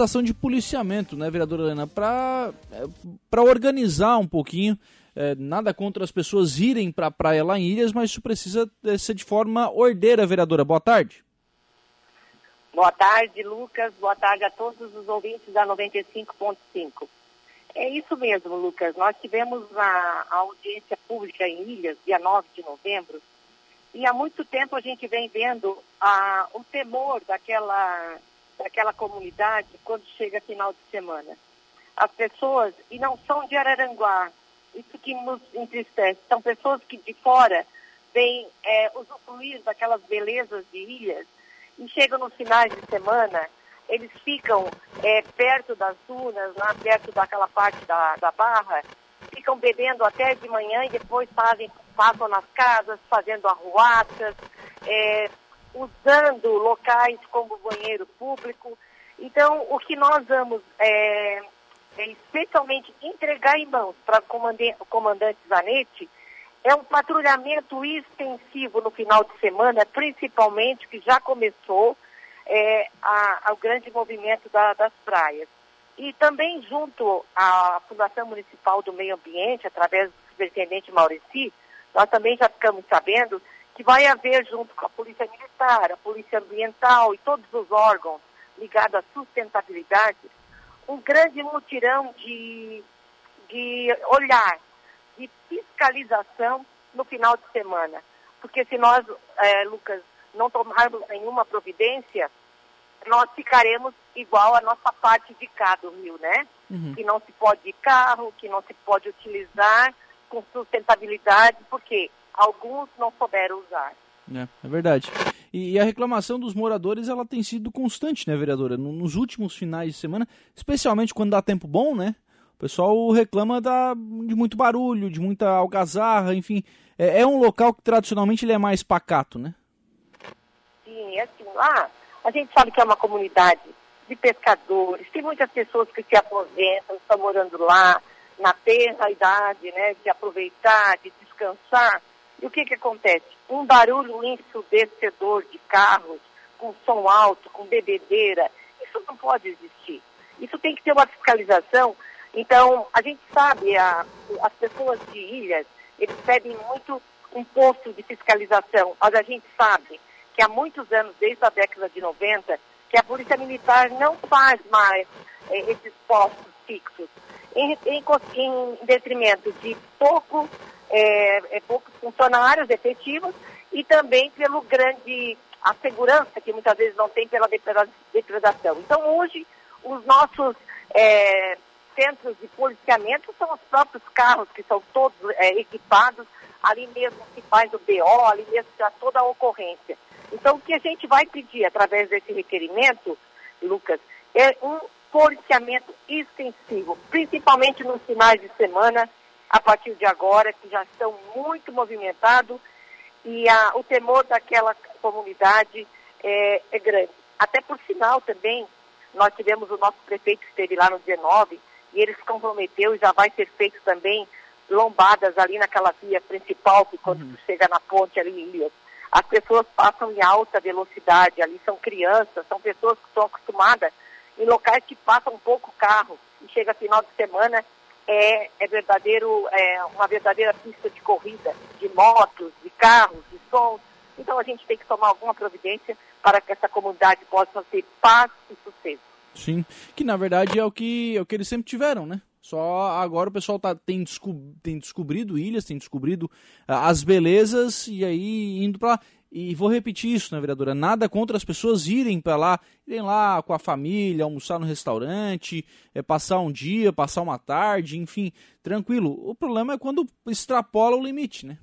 estação de policiamento, né, vereadora Helena, para é, organizar um pouquinho. É, nada contra as pessoas irem para a praia lá em Ilhas, mas isso precisa é, ser de forma ordeira, vereadora. Boa tarde. Boa tarde, Lucas. Boa tarde a todos os ouvintes da 95.5. É isso mesmo, Lucas. Nós tivemos a, a, audiência pública em Ilhas, dia 9 de novembro, e há muito tempo a gente vem vendo a, o temor daquela, daquela comunidade quando chega final de semana. As pessoas, e não são de Araranguá, isso que nos entristece, são pessoas que de fora vêm é, usufruir daquelas belezas de ilhas e chegam nos finais de semana eles ficam é, perto das dunas, lá perto daquela parte da, da barra, ficam bebendo até de manhã e depois fazem, passam nas casas, fazendo arruaças, é, usando locais como banheiro público. Então, o que nós vamos é, é especialmente entregar em mãos para o comandante Zanetti é um patrulhamento extensivo no final de semana, principalmente, que já começou, é, ao grande movimento da, das praias. E também junto à Fundação Municipal do Meio Ambiente, através do superintendente Maurici, nós também já ficamos sabendo que vai haver, junto com a Polícia Militar, a Polícia Ambiental e todos os órgãos ligados à sustentabilidade, um grande mutirão de, de olhar, de fiscalização no final de semana. Porque se nós, é, Lucas, não tomarmos nenhuma providência, nós ficaremos igual a nossa parte de cá do Rio, né? Uhum. Que não se pode ir carro, que não se pode utilizar com sustentabilidade, porque alguns não souberam usar. É, é verdade. E, e, a reclamação dos moradores ela tem sido constante, né, vereadora? Nos últimos finais de semana, especialmente quando dá tempo bom, né? O pessoal reclama da, de muito barulho, de muita algazarra, enfim. É, é um local que tradicionalmente ele é mais pacato, né? Sim, é assim, lá a gente sabe que é uma comunidade de pescadores, tem muitas pessoas que se aposentam, estão morando lá, na terra idade, né, de aproveitar, de descansar. E o que que acontece? Um barulho ensurdecedor de carros, com som alto, com bebedeira, isso não pode existir. Isso tem que ter uma fiscalização. Então, a gente sabe, a, as pessoas de ilhas, eles pedem muito um posto de fiscalização, mas a gente sabe que há muitos anos, desde a década de 90, que a Polícia Militar não faz mais eh, esses postos fixos, em, em, em detrimento de pouco, eh, poucos funcionários efetivos e também pelo grande, a segurança que muitas vezes não tem pela depredação. Então, hoje, os nossos eh, centros de policiamento são os próprios carros que são todos equipados, ali mesmo se faz o BO, ali mesmo há toda a ocorrência. Então, o que a gente vai pedir através desse requerimento, Lucas, é um policiamento extensivo, principalmente nos finais de semana, a partir de agora, que já estão muito movimentados e a, o temor daquela comunidade é, é, grande. Até por sinal também, nós tivemos o nosso prefeito que esteve lá no 19 e ele se comprometeu e já vai ser feito também lombadas ali naquela via principal, que quando uhum. chega na ponte ali em Ilhas, as pessoas passam em alta velocidade, ali são crianças, são pessoas que estão acostumadas em locais que passam pouco carro e chega final de semana é, é verdadeiro, é uma verdadeira pista de corrida, de motos, de carros, de sons. Então a gente tem que tomar alguma providência para que essa comunidade possa ter paz e sucesso. Sim, que na verdade é o que, é o que eles sempre tiveram, né? Só agora o pessoal tá, tem, desco tem descobrido ilhas, tem descobrido uh, as belezas e aí indo para lá. E vou repetir isso, né, vereadora? Nada contra as pessoas irem para lá, irem lá com a família, almoçar no restaurante, é, passar um dia, passar uma tarde, enfim, tranquilo. O problema é quando extrapola o limite, né?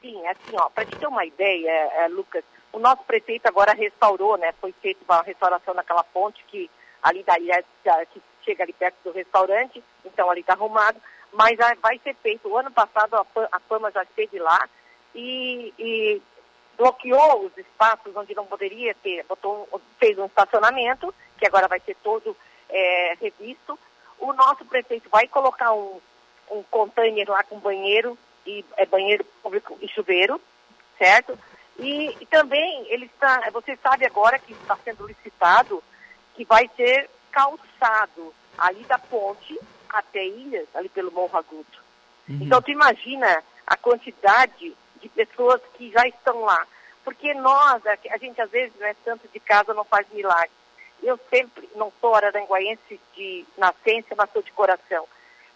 Sim, é assim, ó, para te ter uma ideia, é, Lucas, o nosso prefeito agora restaurou, né? Foi feita uma restauração naquela ponte que ali da ilha que chega ali perto do restaurante, então ali está arrumado, mas vai ser feito. O ano passado a, a Fama já esteve lá e, e, bloqueou os espaços onde não poderia ter, botou, fez um estacionamento, que agora vai ser todo é, revisto. O nosso prefeito vai colocar um, um container lá com banheiro, e é banheiro público e chuveiro, certo? E, e também ele está, você sabe agora que está sendo licitado que vai ser calçado ali da ponte até Ilhas, ali pelo Morro Agudo. Uhum. Então, tu imagina a quantidade de pessoas que já estão lá. Porque nós, a gente às vezes, não é tanto de casa, não faz milagre. Eu sempre, não sou araranguaense de nascença, mas sou de coração.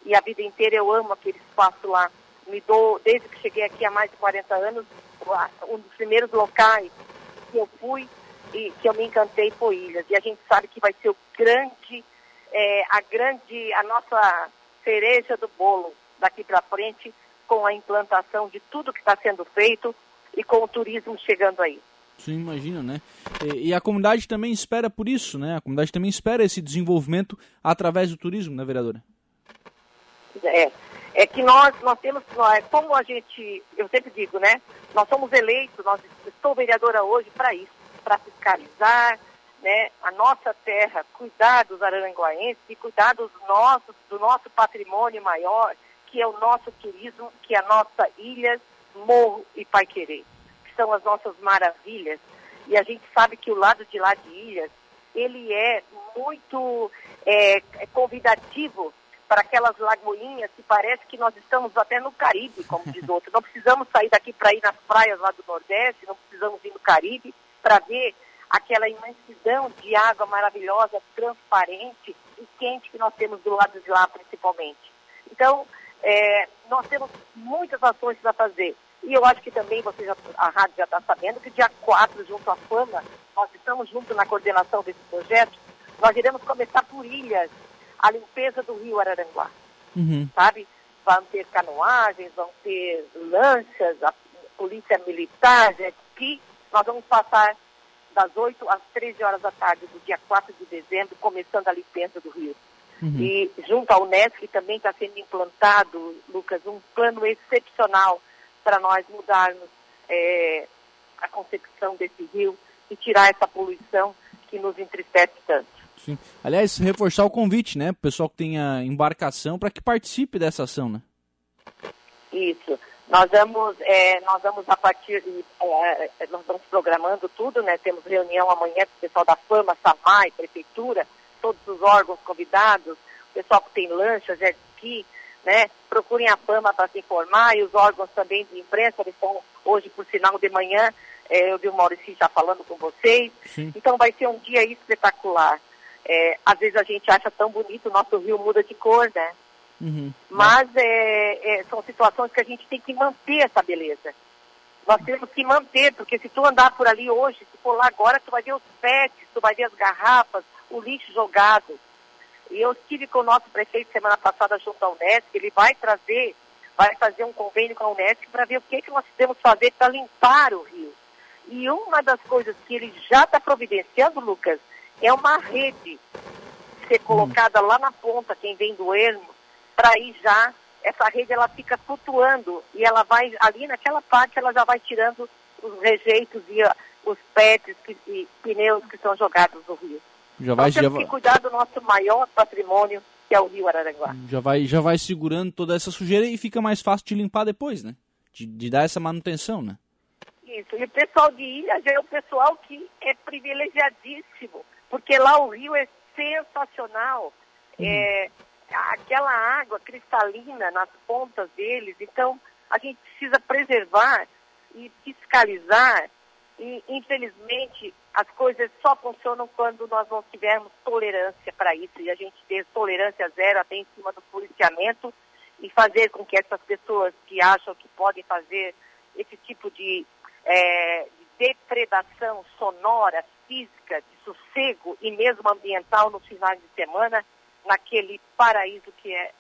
E a vida inteira eu amo aquele espaço lá. Me dou, desde que cheguei aqui há mais de 40 anos, um dos primeiros locais que eu fui e que eu me encantei foi Ilhas. E a gente sabe que vai ser o grande, é, a grande, a nossa cereja do bolo daqui para frente com a implantação de tudo que está sendo feito e com o turismo chegando aí. Sim, imagina, né? E, e, a comunidade também espera por isso, né? A comunidade também espera esse desenvolvimento através do turismo, né, vereadora? É, é que nós, nós temos, nós, como a gente, eu sempre digo, né? Nós somos eleitos, nós, estou vereadora hoje para isso, para fiscalizar, né, a nossa terra, cuidar dos araranguaenses e cuidar dos nossos, do nosso patrimônio maior, que é o nosso turismo, que é a nossa ilha, morro e paiquerê, que são as nossas maravilhas. E a gente sabe que o lado de lá de ilhas, ele é muito é, é convidativo para aquelas lagoinhas que parece que nós estamos até no Caribe, como diz outro. Não precisamos sair daqui para ir nas praias lá do Nordeste, não precisamos ir no Caribe para ver aquela imensidão de água maravilhosa, transparente e quente que nós temos do lado de lá, principalmente. Então, é, nós temos muitas ações para fazer. E eu acho que também você já, a rádio já está sabendo que dia 4, junto à Fama, nós estamos juntos na coordenação desse projeto, nós iremos começar por ilhas, a limpeza do rio Araranguá. Uhum. Sabe? Vão ter canoagens, vão ter lanchas, a polícia militar, jet ski. Nós vamos passar das 8 às 13 horas da tarde do dia 4 de dezembro, começando a limpeza do rio. Uhum. E junto ao Unesc também está sendo implantado, Lucas, um plano excepcional para nós mudarmos é, a concepção desse rio e tirar essa poluição que nos entristece tanto. Sim. Aliás, reforçar o convite, né, o pessoal que tenha embarcação para que participe dessa ação, né? Isso. Nós vamos, é, nós vamos a partir, é, é, nós estamos programando tudo, né? Temos reunião amanhã com o pessoal da Fama, SAMAI, Prefeitura, todos os órgãos convidados, o pessoal que tem lancha, jet ski, né? Procurem a Fama para se informar e os órgãos também de imprensa, eles estão hoje, por sinal, de manhã, é, eu vi o Maurício já falando com vocês. Sim. Então vai ser um dia espetacular. É, às vezes a gente acha tão bonito, o nosso rio muda de cor, né? Uhum. Mas é, é, são situações que a gente tem que manter essa beleza. Nós temos que manter, porque se tu andar por ali hoje, se for lá agora, tu vai ver os pets, tu vai ver as garrafas, o lixo jogado. E eu estive com o nosso prefeito semana passada junto à Unesco, ele vai trazer, vai fazer um convênio com a Unesco para ver o que, que nós podemos fazer para limpar o rio. E uma das coisas que ele já está providenciando, Lucas, é uma rede ser colocada lá na ponta, quem vem do ermo, para ir já, essa rede ela fica flutuando e ela vai, ali naquela parte, ela já vai tirando os rejeitos e os pets e pneus que são jogados no rio. Já vai, temos já que cuidar do nosso maior patrimônio, que é o rio Araranguá. Já vai, já vai segurando toda essa sujeira e fica mais fácil de limpar depois, né? De, de dar essa manutenção, né? Isso. E o pessoal de ilha já é o pessoal que é privilegiadíssimo, porque lá o rio é sensacional. Uhum. É, aquela água cristalina nas pontas deles. Então, a gente precisa preservar e fiscalizar. E, infelizmente, as coisas só funcionam quando nós não tivermos tolerância para isso. E a gente ter tolerância zero até em cima do policiamento e fazer com que essas pessoas que acham que podem fazer esse tipo de, é, de depredação sonora, física, de sossego e mesmo ambiental nos finais de semana, naquele paraíso que é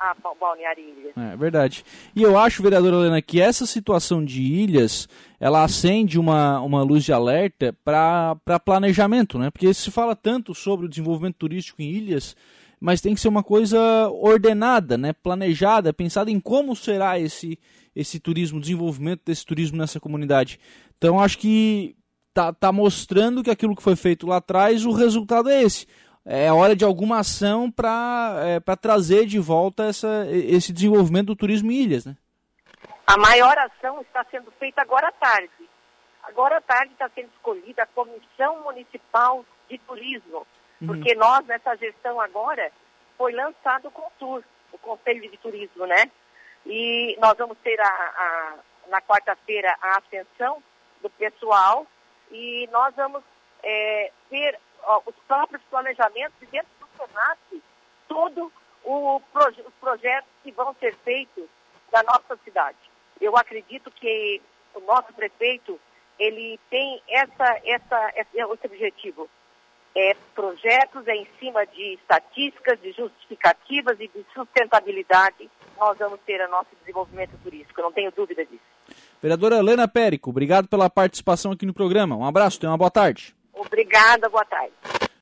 a Balneário Ilhas. É verdade. E eu acho, vereadora Helena, que essa situação de ilhas, ela acende uma, uma luz de alerta para planejamento, né? Porque se fala tanto sobre o desenvolvimento turístico em ilhas, mas tem que ser uma coisa ordenada, né? Planejada, pensada em como será esse, esse turismo, desenvolvimento desse turismo nessa comunidade. Então acho que tá, tá mostrando que aquilo que foi feito lá atrás, o resultado é esse é hora de alguma ação para é, trazer de volta essa, esse desenvolvimento do turismo em ilhas, né? A maior ação está sendo feita agora à tarde. Agora à tarde está sendo escolhida a Comissão Municipal de Turismo Uhum. Porque nós, nessa gestão agora, foi lançado o CONTUR, o Conselho de Turismo, né? E nós vamos ter a, a na quarta-feira a ascensão do pessoal e nós vamos é, ter ó, os próprios planejamentos e dentro do SENAC todo o proje os projetos que vão ser feitos da nossa cidade. Eu acredito que o nosso prefeito ele tem essa, essa, esse objetivo. É, projetos é em cima de estatísticas, de justificativas e de sustentabilidade. Nós vamos ter o nosso desenvolvimento turístico, não tenho dúvida disso. Vereadora Helena Périco, obrigado pela participação aqui no programa. Um abraço, tenha uma boa tarde. Obrigada, boa tarde.